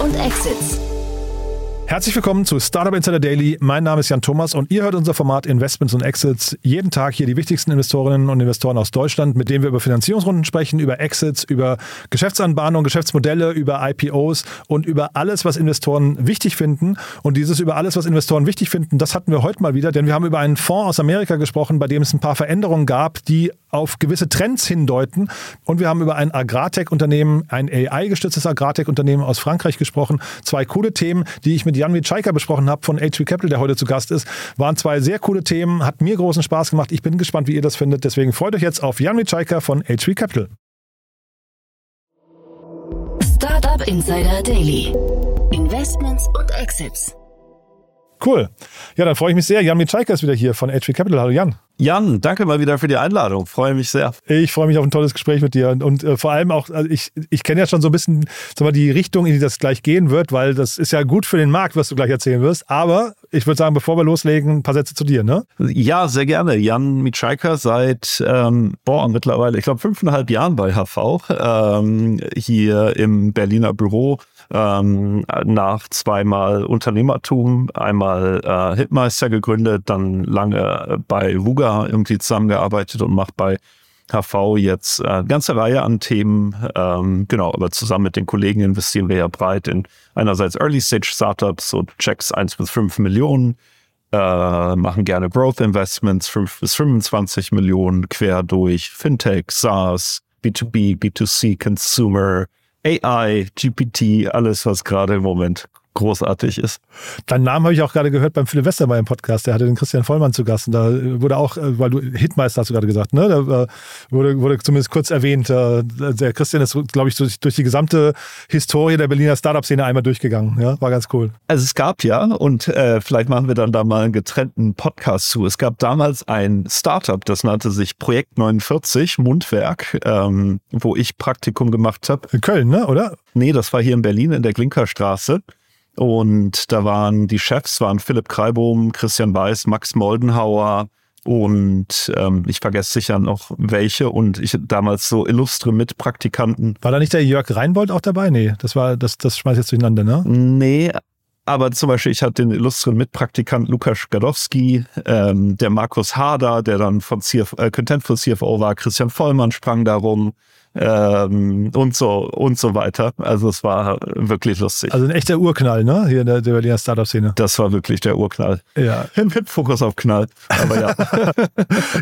und Exits. Herzlich willkommen zu Startup Insider Daily. Mein Name ist Jan Thomas und ihr hört unser Format Investments und Exits. Jeden Tag hier die wichtigsten Investorinnen und Investoren aus Deutschland, mit denen wir über Finanzierungsrunden sprechen, über Exits, über Geschäftsanbahnung, Geschäftsmodelle, über IPOs und über alles, was Investoren wichtig finden. Und dieses über alles, was Investoren wichtig finden, das hatten wir heute mal wieder, denn wir haben über einen Fonds aus Amerika gesprochen, bei dem es ein paar Veränderungen gab, die auf gewisse Trends hindeuten. Und wir haben über ein Agrartech-Unternehmen, ein AI-gestütztes Agrartech-Unternehmen aus Frankreich gesprochen. Zwei coole Themen, die ich mit Jan Mitschaika besprochen habe von HV Capital, der heute zu Gast ist. Waren zwei sehr coole Themen, hat mir großen Spaß gemacht. Ich bin gespannt, wie ihr das findet. Deswegen freut euch jetzt auf Jan Mitschaika von HV Capital. Startup Insider Daily. Investments und Exits. Cool. Ja, dann freue ich mich sehr. Jan Mitschaika ist wieder hier von HV Capital. Hallo Jan. Jan, danke mal wieder für die Einladung. Freue mich sehr. Ich freue mich auf ein tolles Gespräch mit dir und, und äh, vor allem auch, also ich, ich kenne ja schon so ein bisschen sag mal, die Richtung, in die das gleich gehen wird, weil das ist ja gut für den Markt, was du gleich erzählen wirst. Aber ich würde sagen, bevor wir loslegen, ein paar Sätze zu dir, ne? Ja, sehr gerne. Jan Mitschaika seit, ähm, boah, mittlerweile, ich glaube, fünfeinhalb Jahren bei HV, ähm, hier im Berliner Büro ähm, nach zweimal Unternehmertum, einmal äh, Hitmeister gegründet, dann lange bei Ruga irgendwie zusammengearbeitet und macht bei HV jetzt äh, eine ganze Reihe an Themen. Ähm, genau, aber zusammen mit den Kollegen investieren wir ja breit in einerseits Early-Stage-Startups und Checks 1 bis 5 Millionen, äh, machen gerne Growth Investments 5 bis 25 Millionen quer durch Fintech, SaaS, B2B, B2C, Consumer, AI, GPT, alles, was gerade im Moment großartig ist. Deinen Namen habe ich auch gerade gehört beim Philipp Westermeier im Podcast. Der hatte den Christian Vollmann zu Gast. Und da wurde auch, äh, weil du Hitmeister hast du gerade gesagt, ne? Da äh, wurde, wurde zumindest kurz erwähnt. Äh, der Christian ist, glaube ich, durch, durch, die gesamte Historie der Berliner Startup-Szene einmal durchgegangen. Ja, war ganz cool. Also es gab ja, und äh, vielleicht machen wir dann da mal einen getrennten Podcast zu. Es gab damals ein Startup, das nannte sich Projekt 49, Mundwerk, ähm, wo ich Praktikum gemacht habe. In Köln, ne? Oder? Nee, das war hier in Berlin in der Klinkerstraße. Und da waren die Chefs, waren Philipp Kreibohm, Christian Weiß, Max Moldenhauer und ähm, ich vergesse sicher noch welche und ich damals so illustre Mitpraktikanten. War da nicht der Jörg Reinbold auch dabei? Nee, das war, das, das schmeißt jetzt durcheinander, ne? Nee, aber zum Beispiel, ich hatte den illustren Mitpraktikant Lukas Gadowski, ähm, der Markus Harder, der dann von CF, äh, Content for CFO war, Christian Vollmann sprang darum ähm, und so und so weiter. Also es war wirklich lustig. Also ein echter Urknall, ne? Hier in der, der Berliner Startup-Szene. Das war wirklich der Urknall. Ja. Mit Fokus auf Knall. Aber ja.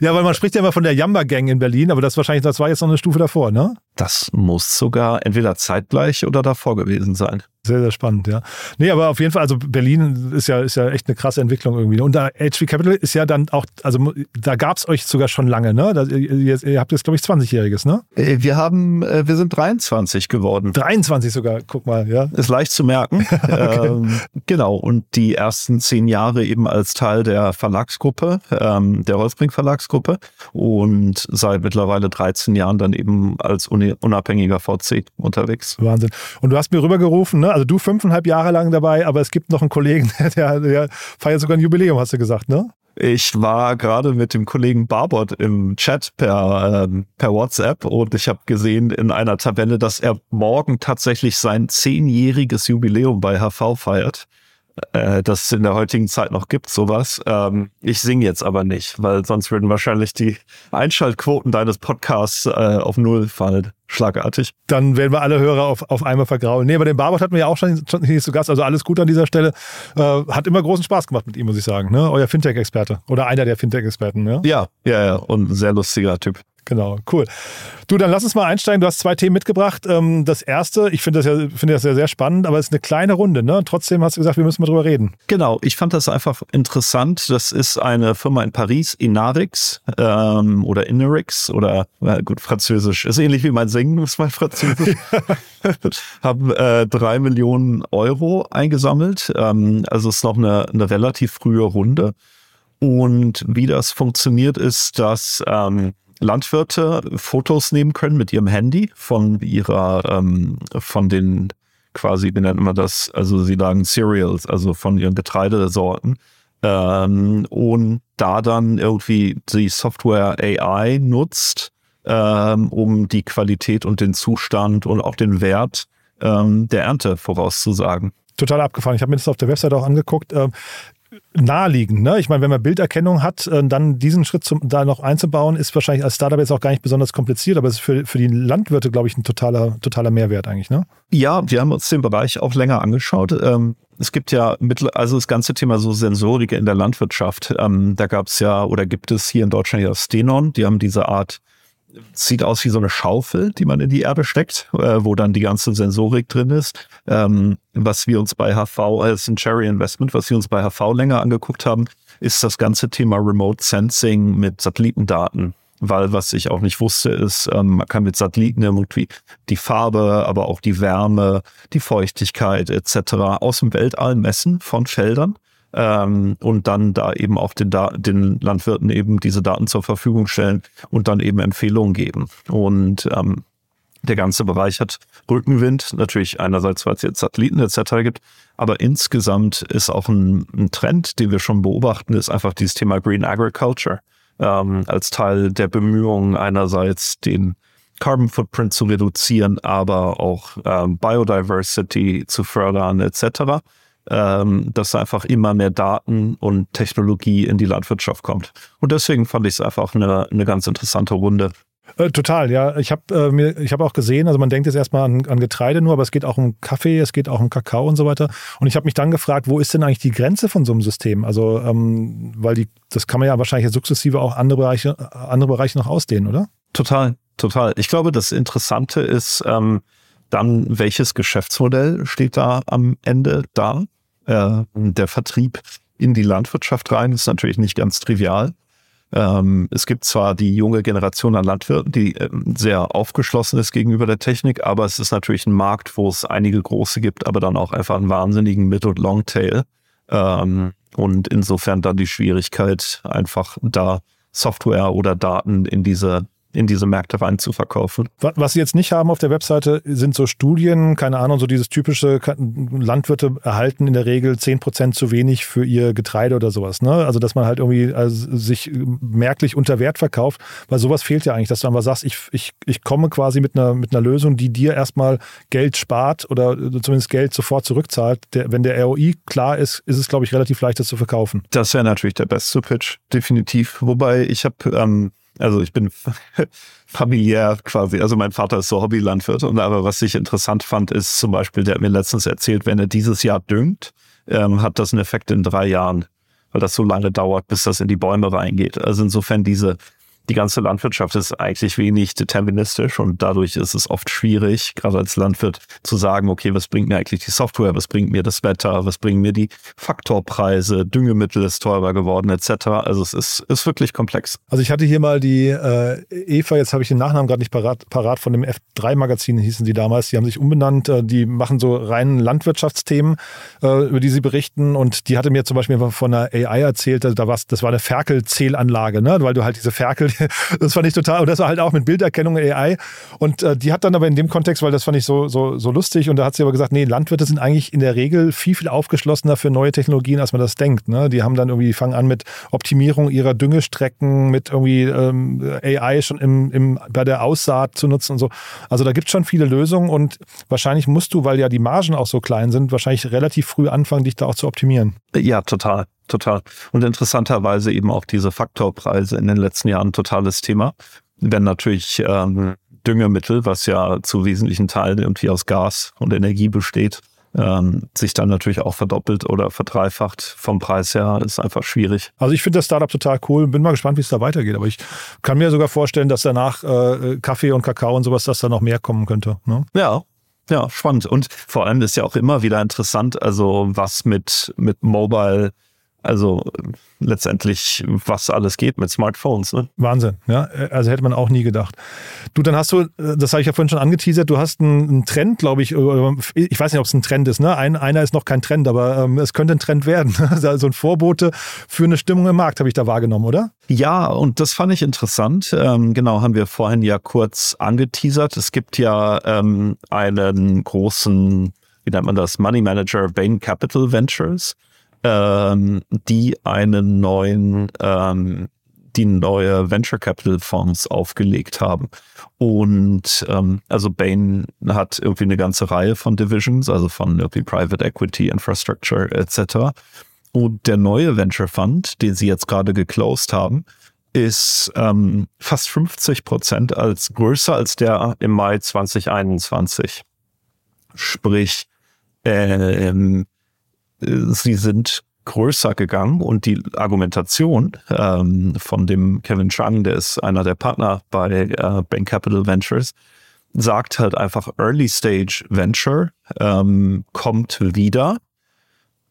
ja, weil man spricht ja immer von der Jamba-Gang in Berlin, aber das wahrscheinlich, das war jetzt noch eine Stufe davor, ne? Das muss sogar entweder zeitgleich oder davor gewesen sein. Sehr, sehr spannend, ja. Nee, aber auf jeden Fall, also Berlin ist ja, ist ja echt eine krasse Entwicklung irgendwie. Und da HV Capital ist ja dann auch, also da gab es euch sogar schon lange, ne? Da, ihr, ihr, habt jetzt, glaube ich, 20-Jähriges, ne? Äh, wir haben, äh, wir sind 23 geworden. 23 sogar, guck mal, ja. Ist leicht zu merken. okay. ähm, genau. Und die ersten zehn Jahre eben als Teil der Verlagsgruppe, ähm, der Holzbrink Verlagsgruppe. Und seit mittlerweile 13 Jahren dann eben als unabhängiger VC unterwegs. Wahnsinn. Und du hast mir rübergerufen, ne? Also du fünfeinhalb Jahre lang dabei, aber es gibt noch einen Kollegen, der, der feiert sogar ein Jubiläum, hast du gesagt, ne? Ich war gerade mit dem Kollegen Barbot im Chat per, äh, per WhatsApp und ich habe gesehen in einer Tabelle, dass er morgen tatsächlich sein zehnjähriges Jubiläum bei HV feiert äh, dass es in der heutigen Zeit noch gibt, sowas. Ähm, ich singe jetzt aber nicht, weil sonst würden wahrscheinlich die Einschaltquoten deines Podcasts äh, auf Null fallen. Schlagartig. Dann werden wir alle Hörer auf, auf einmal vergraulen. Nee, aber den Barbot hatten wir ja auch schon, schon hier zu Gast. Also alles gut an dieser Stelle. Äh, hat immer großen Spaß gemacht mit ihm, muss ich sagen. Ne? Euer Fintech-Experte. Oder einer der Fintech-Experten. Ja? ja, ja, ja. Und ein sehr lustiger Typ. Genau, cool. Du, dann lass uns mal einsteigen. Du hast zwei Themen mitgebracht. Ähm, das erste, ich finde das ja, finde das ja sehr spannend, aber es ist eine kleine Runde, ne? Trotzdem hast du gesagt, wir müssen mal drüber reden. Genau, ich fand das einfach interessant. Das ist eine Firma in Paris, Inarix ähm, oder Inarix oder na gut, Französisch. Ist ähnlich wie mein Singen, ist mein Französisch. Haben äh, drei Millionen Euro eingesammelt. Ähm, also ist noch eine, eine relativ frühe Runde. Und wie das funktioniert, ist, dass ähm, Landwirte Fotos nehmen können mit ihrem Handy von ihrer, ähm, von den quasi, wie nennt man das? Also sie sagen Cereals, also von ihren Getreidesorten. Ähm, und da dann irgendwie die Software AI nutzt, ähm, um die Qualität und den Zustand und auch den Wert ähm, der Ernte vorauszusagen. Total abgefahren. Ich habe mir das auf der Website auch angeguckt. Naheliegend. Ne? Ich meine, wenn man Bilderkennung hat, äh, dann diesen Schritt zum, da noch einzubauen, ist wahrscheinlich als Startup jetzt auch gar nicht besonders kompliziert, aber es ist für, für die Landwirte, glaube ich, ein totaler, totaler Mehrwert eigentlich. Ne? Ja, wir haben uns den Bereich auch länger angeschaut. Ähm, es gibt ja mittel, also das ganze Thema so Sensorik in der Landwirtschaft. Ähm, da gab es ja oder gibt es hier in Deutschland ja Stenon, die haben diese Art sieht aus wie so eine Schaufel, die man in die Erde steckt, äh, wo dann die ganze Sensorik drin ist. Ähm, was wir uns bei HV, äh, ist ein Cherry Investment, was wir uns bei HV länger angeguckt haben, ist das ganze Thema Remote Sensing mit Satellitendaten. Weil was ich auch nicht wusste, ist, ähm, man kann mit Satelliten irgendwie die Farbe, aber auch die Wärme, die Feuchtigkeit etc. aus dem Weltall messen von Feldern ähm, und dann da eben auch den, den Landwirten eben diese Daten zur Verfügung stellen und dann eben Empfehlungen geben. Und ähm, der ganze Bereich hat Rückenwind, natürlich einerseits, weil es jetzt Satelliten etc. gibt, aber insgesamt ist auch ein, ein Trend, den wir schon beobachten, ist einfach dieses Thema Green Agriculture ähm, als Teil der Bemühungen einerseits den Carbon Footprint zu reduzieren, aber auch ähm, Biodiversity zu fördern etc ähm, dass einfach immer mehr Daten und Technologie in die Landwirtschaft kommt. Und deswegen fand ich es einfach eine, eine ganz interessante Runde. Äh, total, ja. Ich habe äh, mir, auch gesehen, also man denkt jetzt erstmal an, an, Getreide nur, aber es geht auch um Kaffee, es geht auch um Kakao und so weiter. Und ich habe mich dann gefragt, wo ist denn eigentlich die Grenze von so einem System? Also, ähm, weil die, das kann man ja wahrscheinlich sukzessive auch andere Bereiche, andere Bereiche noch ausdehnen, oder? Total, total. Ich glaube, das Interessante ist ähm, dann, welches Geschäftsmodell steht da am Ende da? Äh, der Vertrieb in die Landwirtschaft rein ist natürlich nicht ganz trivial. Ähm, es gibt zwar die junge Generation an Landwirten, die äh, sehr aufgeschlossen ist gegenüber der Technik, aber es ist natürlich ein Markt, wo es einige große gibt, aber dann auch einfach einen wahnsinnigen Mid- und Longtail. Ähm, und insofern dann die Schwierigkeit, einfach da Software oder Daten in diese in diese Märkte rein zu verkaufen. Was Sie jetzt nicht haben auf der Webseite, sind so Studien, keine Ahnung, so dieses typische Landwirte erhalten in der Regel 10% zu wenig für ihr Getreide oder sowas. Ne? Also dass man halt irgendwie also sich merklich unter Wert verkauft, weil sowas fehlt ja eigentlich, dass du einfach sagst, ich, ich, ich komme quasi mit einer, mit einer Lösung, die dir erstmal Geld spart oder zumindest Geld sofort zurückzahlt. Der, wenn der ROI klar ist, ist es, glaube ich, relativ leicht, das zu verkaufen. Das wäre natürlich der beste Pitch, definitiv. Wobei ich habe ähm, also ich bin familiär quasi, also mein Vater ist so Hobbylandwirt und aber was ich interessant fand, ist zum Beispiel, der hat mir letztens erzählt, wenn er dieses Jahr düngt, ähm, hat das einen Effekt in drei Jahren, weil das so lange dauert, bis das in die Bäume reingeht. Also insofern diese die ganze Landwirtschaft ist eigentlich wenig deterministisch und dadurch ist es oft schwierig, gerade als Landwirt, zu sagen, okay, was bringt mir eigentlich die Software, was bringt mir das Wetter, was bringen mir die Faktorpreise, Düngemittel ist teurer geworden, etc. Also es ist, ist wirklich komplex. Also ich hatte hier mal die äh, Eva, jetzt habe ich den Nachnamen gerade nicht parat, parat, von dem F3-Magazin hießen sie damals, die haben sich umbenannt, äh, die machen so rein Landwirtschaftsthemen, äh, über die sie berichten und die hatte mir zum Beispiel von einer AI erzählt, also da war's, das war eine Ferkelzählanlage, ne? weil du halt diese Ferkel das fand ich total, und das war halt auch mit Bilderkennung AI. Und äh, die hat dann aber in dem Kontext, weil das fand ich so, so, so lustig, und da hat sie aber gesagt, nee, Landwirte sind eigentlich in der Regel viel, viel aufgeschlossener für neue Technologien, als man das denkt. Ne? Die haben dann irgendwie, fangen an mit Optimierung ihrer Düngestrecken, mit irgendwie ähm, AI schon im, im, bei der Aussaat zu nutzen und so. Also da gibt es schon viele Lösungen und wahrscheinlich musst du, weil ja die Margen auch so klein sind, wahrscheinlich relativ früh anfangen, dich da auch zu optimieren. Ja, total total. Und interessanterweise eben auch diese Faktorpreise in den letzten Jahren totales Thema. Wenn natürlich ähm, Düngemittel, was ja zu wesentlichen Teilen irgendwie aus Gas und Energie besteht, ähm, sich dann natürlich auch verdoppelt oder verdreifacht vom Preis her, ist einfach schwierig. Also ich finde das Startup total cool, bin mal gespannt, wie es da weitergeht. Aber ich kann mir sogar vorstellen, dass danach äh, Kaffee und Kakao und sowas, dass da noch mehr kommen könnte. Ne? Ja, ja, spannend. Und vor allem ist ja auch immer wieder interessant, also was mit, mit Mobile also letztendlich, was alles geht mit Smartphones. Ne? Wahnsinn, ja. Also hätte man auch nie gedacht. Du, dann hast du, das habe ich ja vorhin schon angeteasert, du hast einen, Trend, glaube ich, ich weiß nicht, ob es ein Trend ist, ne? Ein, einer ist noch kein Trend, aber ähm, es könnte ein Trend werden. Also ein Vorbote für eine Stimmung im Markt, habe ich da wahrgenommen, oder? Ja, und das fand ich interessant. Ähm, genau, haben wir vorhin ja kurz angeteasert. Es gibt ja ähm, einen großen, wie nennt man das, Money Manager, Bain Capital Ventures ähm, die einen neuen, ähm, die neue Venture Capital Fonds aufgelegt haben. Und ähm, also Bain hat irgendwie eine ganze Reihe von Divisions, also von irgendwie Private Equity, Infrastructure etc. Und der neue Venture Fund, den sie jetzt gerade geclosed haben, ist ähm, fast 50 Prozent als größer als der im Mai 2021. Sprich, ähm, sie sind größer gegangen und die Argumentation ähm, von dem Kevin Chang, der ist einer der Partner bei äh, Bank Capital Ventures, sagt halt einfach Early Stage Venture ähm, kommt wieder.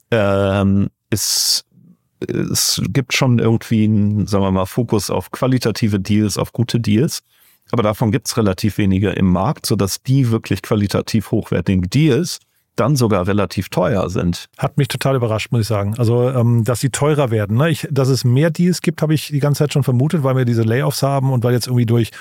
Ähm, ist es gibt schon irgendwie einen, sagen wir mal, Fokus auf qualitative Deals, auf gute Deals. Aber davon gibt es relativ wenige im Markt, sodass die wirklich qualitativ hochwertigen Deals dann sogar relativ teuer sind. Hat mich total überrascht, muss ich sagen. Also, ähm, dass sie teurer werden. Ne? Ich, dass es mehr Deals gibt, habe ich die ganze Zeit schon vermutet, weil wir diese Layoffs haben und weil jetzt irgendwie durch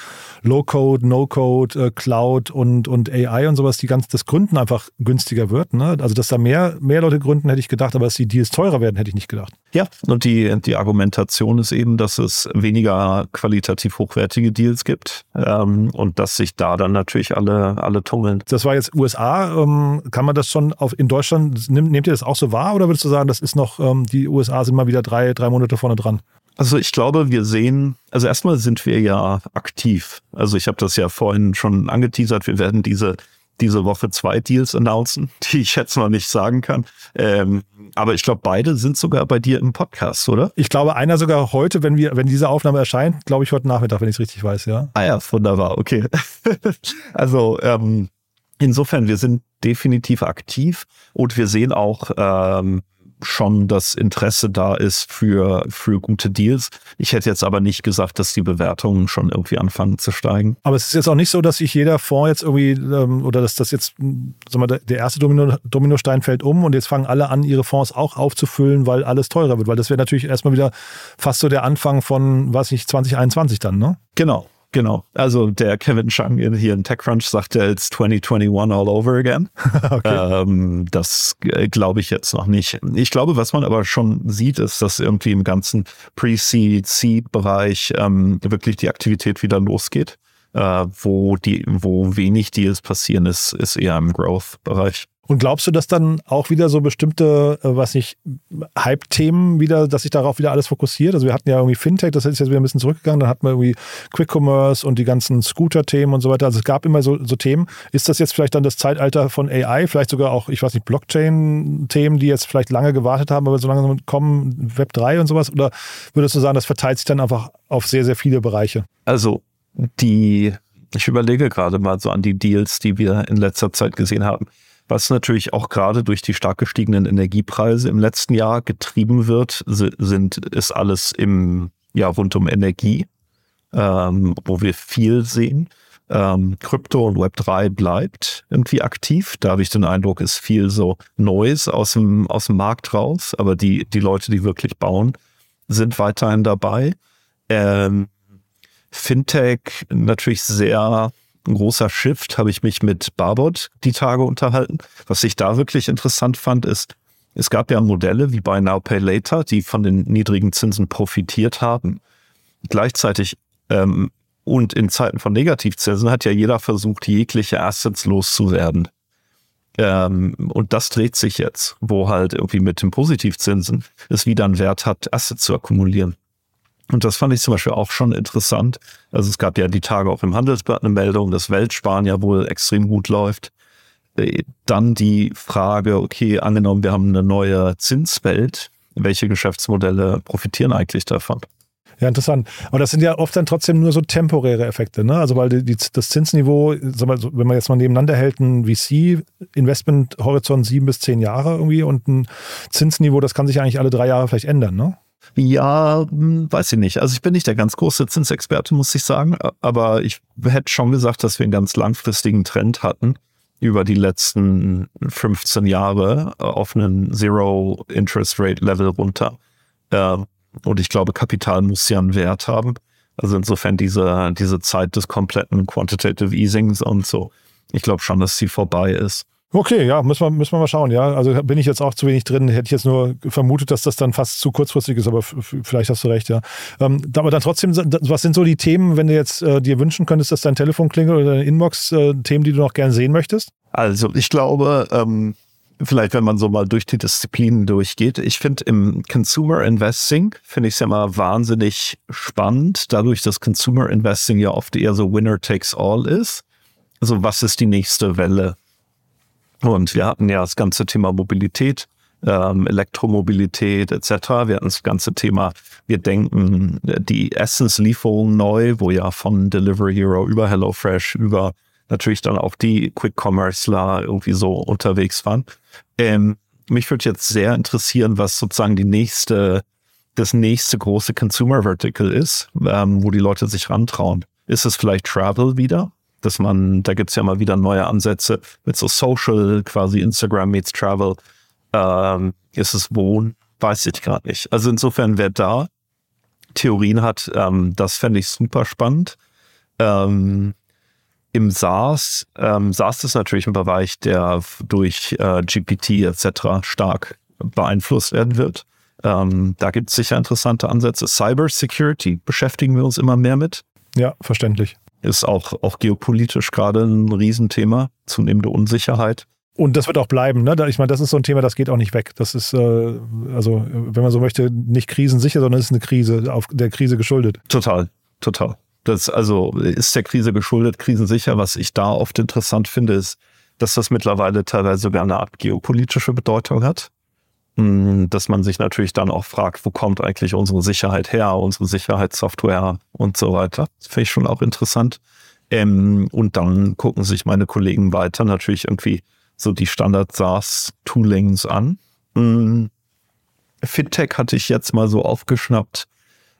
Low-Code, No-Code, äh, Cloud und, und AI und sowas die ganze, das Gründen einfach günstiger wird. Ne? Also, dass da mehr, mehr Leute gründen, hätte ich gedacht, aber dass die Deals teurer werden, hätte ich nicht gedacht. Ja, und die, die Argumentation ist eben, dass es weniger qualitativ hochwertige Deals gibt ähm, und dass sich da dann natürlich alle, alle tummeln. Das war jetzt USA. Ähm, kann man das schon auf, in Deutschland, nehmt, nehmt ihr das auch so wahr oder würdest du sagen, das ist noch, ähm, die USA sind mal wieder drei, drei Monate vorne dran? Also ich glaube, wir sehen, also erstmal sind wir ja aktiv. Also ich habe das ja vorhin schon angeteasert, wir werden diese diese Woche zwei Deals announcen, die ich jetzt noch nicht sagen kann. Ähm, aber ich glaube, beide sind sogar bei dir im Podcast, oder? Ich glaube, einer sogar heute, wenn wir, wenn diese Aufnahme erscheint, glaube ich heute Nachmittag, wenn ich es richtig weiß, ja. Ah ja, wunderbar, okay. also ähm, insofern, wir sind definitiv aktiv und wir sehen auch ähm, schon das Interesse da ist für, für gute Deals. Ich hätte jetzt aber nicht gesagt, dass die Bewertungen schon irgendwie anfangen zu steigen. Aber es ist jetzt auch nicht so, dass sich jeder Fonds jetzt irgendwie ähm, oder dass das jetzt, sag mal, der erste Domino, Dominostein fällt um und jetzt fangen alle an, ihre Fonds auch aufzufüllen, weil alles teurer wird. Weil das wäre natürlich erstmal wieder fast so der Anfang von, weiß ich, 2021 dann, ne? Genau. Genau. Also der Kevin Chang hier in TechCrunch sagte, it's 2021 all over again. okay. ähm, das äh, glaube ich jetzt noch nicht. Ich glaube, was man aber schon sieht, ist, dass irgendwie im ganzen Pre-Seed, Seed-Bereich ähm, wirklich die Aktivität wieder losgeht. Äh, wo die, wo wenig Deals passieren, ist, ist eher im Growth-Bereich. Und glaubst du, dass dann auch wieder so bestimmte, äh, was nicht, Hype-Themen wieder, dass sich darauf wieder alles fokussiert? Also wir hatten ja irgendwie Fintech, das ist jetzt wieder ein bisschen zurückgegangen, dann hatten wir irgendwie Quick Commerce und die ganzen Scooter-Themen und so weiter. Also es gab immer so, so Themen. Ist das jetzt vielleicht dann das Zeitalter von AI, vielleicht sogar auch, ich weiß nicht, Blockchain-Themen, die jetzt vielleicht lange gewartet haben, aber so lange kommen, Web 3 und sowas? Oder würdest du sagen, das verteilt sich dann einfach auf sehr, sehr viele Bereiche? Also die, ich überlege gerade mal so an die Deals, die wir in letzter Zeit gesehen haben was natürlich auch gerade durch die stark gestiegenen Energiepreise im letzten Jahr getrieben wird, sind, ist alles im, ja, rund um Energie, ähm, wo wir viel sehen. Ähm, Krypto und Web3 bleibt irgendwie aktiv. Da habe ich den Eindruck, ist viel so Neues aus dem, aus dem Markt raus, aber die, die Leute, die wirklich bauen, sind weiterhin dabei. Ähm, Fintech natürlich sehr ein großer Shift, habe ich mich mit Barbot die Tage unterhalten. Was ich da wirklich interessant fand, ist, es gab ja Modelle wie bei Now Pay Later, die von den niedrigen Zinsen profitiert haben. Gleichzeitig ähm, und in Zeiten von Negativzinsen hat ja jeder versucht, jegliche Assets loszuwerden. Ähm, und das dreht sich jetzt, wo halt irgendwie mit den Positivzinsen es wieder einen Wert hat, Assets zu akkumulieren. Und das fand ich zum Beispiel auch schon interessant. Also es gab ja die Tage auch im Handelsblatt eine Meldung, dass Weltsparen ja wohl extrem gut läuft. Äh, dann die Frage, okay, angenommen, wir haben eine neue Zinswelt, welche Geschäftsmodelle profitieren eigentlich davon? Ja, interessant. Aber das sind ja oft dann trotzdem nur so temporäre Effekte, ne? Also weil die, die, das Zinsniveau, mal, wenn man jetzt mal nebeneinander hält, ein VC-Investment-Horizont sieben bis zehn Jahre irgendwie und ein Zinsniveau, das kann sich eigentlich alle drei Jahre vielleicht ändern, ne? Ja, hm, weiß ich nicht. Also ich bin nicht der ganz große Zinsexperte, muss ich sagen, aber ich hätte schon gesagt, dass wir einen ganz langfristigen Trend hatten über die letzten 15 Jahre auf einen Zero Interest Rate Level runter. Ähm, und ich glaube, Kapital muss ja einen Wert haben. Also insofern diese, diese Zeit des kompletten Quantitative Easings und so. Ich glaube schon, dass sie vorbei ist. Okay, ja, müssen wir, müssen wir mal schauen, ja. Also bin ich jetzt auch zu wenig drin. Hätte ich jetzt nur vermutet, dass das dann fast zu kurzfristig ist, aber vielleicht hast du recht, ja. Ähm, aber dann trotzdem, was sind so die Themen, wenn du jetzt äh, dir wünschen könntest, dass dein Telefon klingelt oder deine Inbox, äh, Themen, die du noch gern sehen möchtest? Also ich glaube, ähm, vielleicht wenn man so mal durch die Disziplinen durchgeht, ich finde im Consumer Investing, finde ich es ja mal wahnsinnig spannend, dadurch, dass Consumer Investing ja oft eher so Winner takes all ist. Also was ist die nächste Welle? Und wir hatten ja das ganze Thema Mobilität, ähm, Elektromobilität etc. Wir hatten das ganze Thema, wir denken die Essenslieferung neu, wo ja von Delivery Hero über HelloFresh über natürlich dann auch die Quick-Commerceler irgendwie so unterwegs waren. Ähm, mich würde jetzt sehr interessieren, was sozusagen die nächste, das nächste große Consumer Vertical ist, ähm, wo die Leute sich rantrauen. Ist es vielleicht Travel wieder? Dass man, da gibt's ja mal wieder neue Ansätze mit so Social, quasi Instagram meets Travel. Ähm, ist es Wohnen? Weiß ich gerade nicht. Also insofern, wer da Theorien hat, ähm, das fände ich super spannend. Ähm, im SaaS, ähm, SaaS ist natürlich ein Bereich, der durch äh, GPT etc. stark beeinflusst werden wird. Ähm, da gibt es sicher interessante Ansätze. Cyber Security beschäftigen wir uns immer mehr mit. Ja, verständlich. Ist auch, auch geopolitisch gerade ein Riesenthema, zunehmende Unsicherheit. Und das wird auch bleiben. Ne? Ich meine, das ist so ein Thema, das geht auch nicht weg. Das ist, äh, also, wenn man so möchte, nicht krisensicher, sondern es ist eine Krise, auf der Krise geschuldet. Total, total. Das also ist der Krise geschuldet, krisensicher. Was ich da oft interessant finde, ist, dass das mittlerweile teilweise sogar eine Art geopolitische Bedeutung hat. Hm, dass man sich natürlich dann auch fragt, wo kommt eigentlich unsere Sicherheit her, unsere Sicherheitssoftware und so weiter. Das finde ich schon auch interessant. Ähm, und dann gucken sich meine Kollegen weiter natürlich irgendwie so die Standard-SaaS-Toolings an. Hm, FitTech hatte ich jetzt mal so aufgeschnappt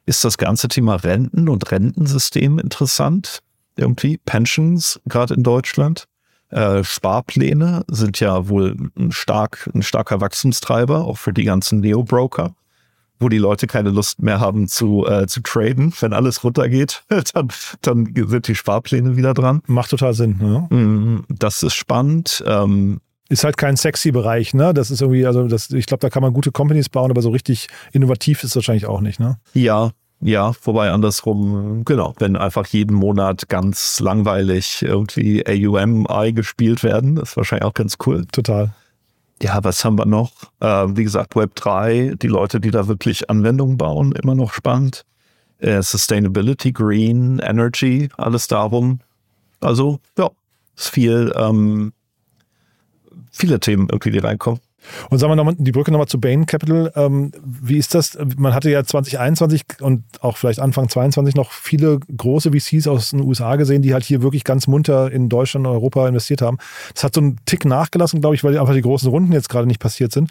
ist das ganze Thema Renten und Rentensystem interessant. Irgendwie Pensions, gerade in Deutschland. Äh, Sparpläne sind ja wohl ein, stark, ein starker Wachstumstreiber, auch für die ganzen Neo-Broker, wo die Leute keine Lust mehr haben zu, äh, zu traden. Wenn alles runtergeht, dann, dann sind die Sparpläne wieder dran. Macht total Sinn. Ne? Das ist spannend. Ähm, ist halt kein sexy Bereich, ne? Das ist irgendwie, also das, ich glaube, da kann man gute Companies bauen, aber so richtig innovativ ist es wahrscheinlich auch nicht, ne? Ja, ja, wobei andersrum, genau, wenn einfach jeden Monat ganz langweilig irgendwie AUM gespielt werden, ist wahrscheinlich auch ganz cool. Total. Ja, was haben wir noch? Äh, wie gesagt, Web 3, die Leute, die da wirklich Anwendungen bauen, immer noch spannend. Äh, Sustainability, Green, Energy, alles darum. Also, ja, ist viel, ähm, viele Themen irgendwie, die reinkommen. Und sagen wir nochmal die Brücke nochmal zu Bain Capital. Ähm, wie ist das? Man hatte ja 2021 und auch vielleicht Anfang 2022 noch viele große VCs aus den USA gesehen, die halt hier wirklich ganz munter in Deutschland und Europa investiert haben. Das hat so einen Tick nachgelassen, glaube ich, weil einfach die großen Runden jetzt gerade nicht passiert sind.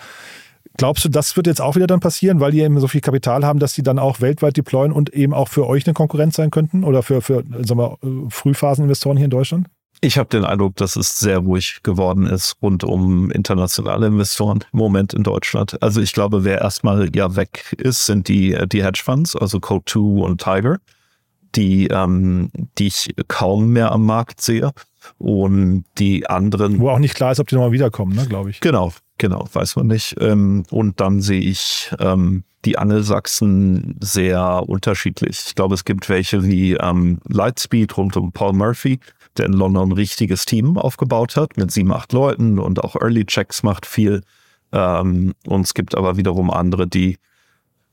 Glaubst du, das wird jetzt auch wieder dann passieren, weil die eben so viel Kapital haben, dass sie dann auch weltweit deployen und eben auch für euch eine Konkurrenz sein könnten oder für, für sagen wir, Frühphaseninvestoren hier in Deutschland? Ich habe den Eindruck, dass es sehr ruhig geworden ist rund um internationale Investoren im Moment in Deutschland. Also ich glaube, wer erstmal ja weg ist, sind die, die Hedgefonds, also Code2 und Tiger, die, ähm, die ich kaum mehr am Markt sehe. Und die anderen. Wo auch nicht klar ist, ob die nochmal wiederkommen, ne, glaube ich. Genau, genau, weiß man nicht. Ähm, und dann sehe ich ähm, die Angelsachsen sehr unterschiedlich. Ich glaube, es gibt welche wie ähm, Lightspeed rund um Paul Murphy, der in London ein richtiges Team aufgebaut hat mit sieben, acht Leuten und auch Early Checks macht viel. Ähm, und es gibt aber wiederum andere, die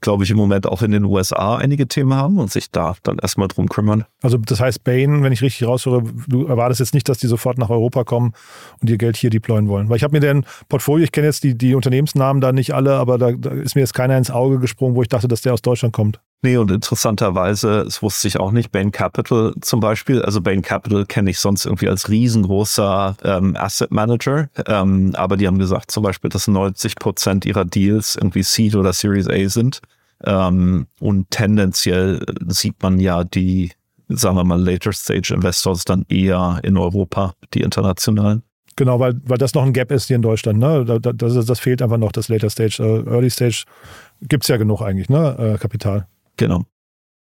glaube ich, im Moment auch in den USA einige Themen haben und sich da dann erstmal drum kümmern. Also das heißt, Bain, wenn ich richtig raushöre, du erwartest jetzt nicht, dass die sofort nach Europa kommen und ihr Geld hier deployen wollen. Weil ich habe mir den Portfolio, ich kenne jetzt die, die Unternehmensnamen da nicht alle, aber da, da, ist mir jetzt keiner ins Auge gesprungen, wo ich dachte, dass der aus Deutschland kommt. Nee, und interessanterweise, es wusste ich auch nicht, Bain Capital zum Beispiel, also Bain Capital kenne ich sonst irgendwie als riesengroßer ähm, Asset Manager, ähm, aber die haben gesagt zum Beispiel, dass 90 Prozent ihrer Deals irgendwie Seed oder Series A sind. Ähm, und tendenziell sieht man ja die, sagen wir mal, Later Stage Investors dann eher in Europa, die internationalen. Genau, weil, weil das noch ein Gap ist hier in Deutschland. Ne? Das, das fehlt einfach noch, das Later Stage. Äh, Early Stage gibt es ja genug eigentlich, ne? Äh, Kapital. Genau.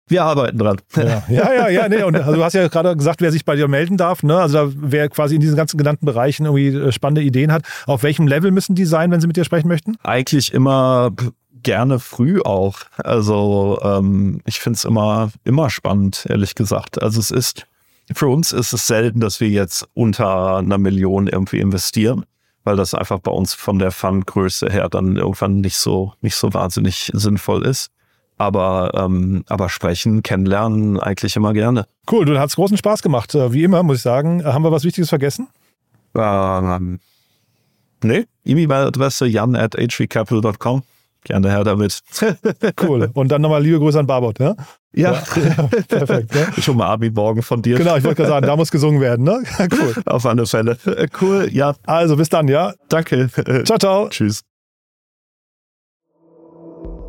Wir arbeiten dran. Ja, ja, ja, ja nee. Und also du hast ja gerade gesagt, wer sich bei dir melden darf. Ne? Also da, wer quasi in diesen ganzen genannten Bereichen irgendwie äh, spannende Ideen hat, auf welchem Level müssen die sein, wenn sie mit dir sprechen möchten? Eigentlich immer gerne früh auch. Also ähm, ich finde es immer, immer spannend, ehrlich gesagt. Also es ist, für uns ist es selten, dass wir jetzt unter einer Million irgendwie investieren, weil das einfach bei uns von der Fundgröße her dann irgendwann nicht so, nicht so wahnsinnig sinnvoll ist. Aber, ähm, aber sprechen, kennenlernen eigentlich immer gerne. Cool, du hast großen Spaß gemacht. Äh, wie immer, muss ich sagen. Haben wir was Wichtiges vergessen? Ähm, nee, E-Mail-Adresse jan at hvcapital.com. Gerne her damit. cool. Und dann nochmal liebe Grüße an Barbot, ja? Ja, ja. perfekt. Ne? Schon mal Armin morgen von dir. Genau, ich wollte gerade sagen, da muss gesungen werden, ne? Cool. Auf alle Fälle. Cool, ja. Also bis dann, ja? Danke. Ciao, ciao. Tschüss.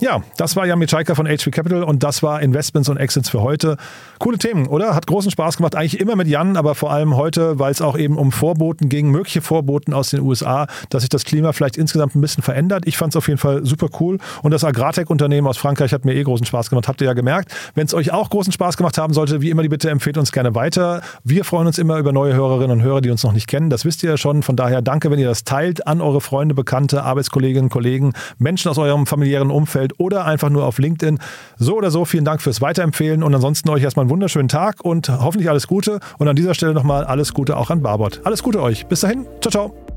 Ja, das war Jan Mitschaiker von HV Capital und das war Investments und Exits für heute. Coole Themen, oder? Hat großen Spaß gemacht. Eigentlich immer mit Jan, aber vor allem heute, weil es auch eben um Vorboten ging, mögliche Vorboten aus den USA, dass sich das Klima vielleicht insgesamt ein bisschen verändert. Ich fand es auf jeden Fall super cool. Und das Agrartech-Unternehmen aus Frankreich hat mir eh großen Spaß gemacht, habt ihr ja gemerkt. Wenn es euch auch großen Spaß gemacht haben sollte, wie immer die Bitte, empfehlt uns gerne weiter. Wir freuen uns immer über neue Hörerinnen und Hörer, die uns noch nicht kennen. Das wisst ihr ja schon. Von daher danke, wenn ihr das teilt an eure Freunde, Bekannte, Arbeitskolleginnen, Kollegen, Menschen aus eurem familiären Umfeld oder einfach nur auf LinkedIn. So oder so, vielen Dank fürs Weiterempfehlen und ansonsten euch erstmal einen wunderschönen Tag und hoffentlich alles Gute. Und an dieser Stelle nochmal alles Gute auch an Barbot. Alles Gute euch. Bis dahin. Ciao, ciao.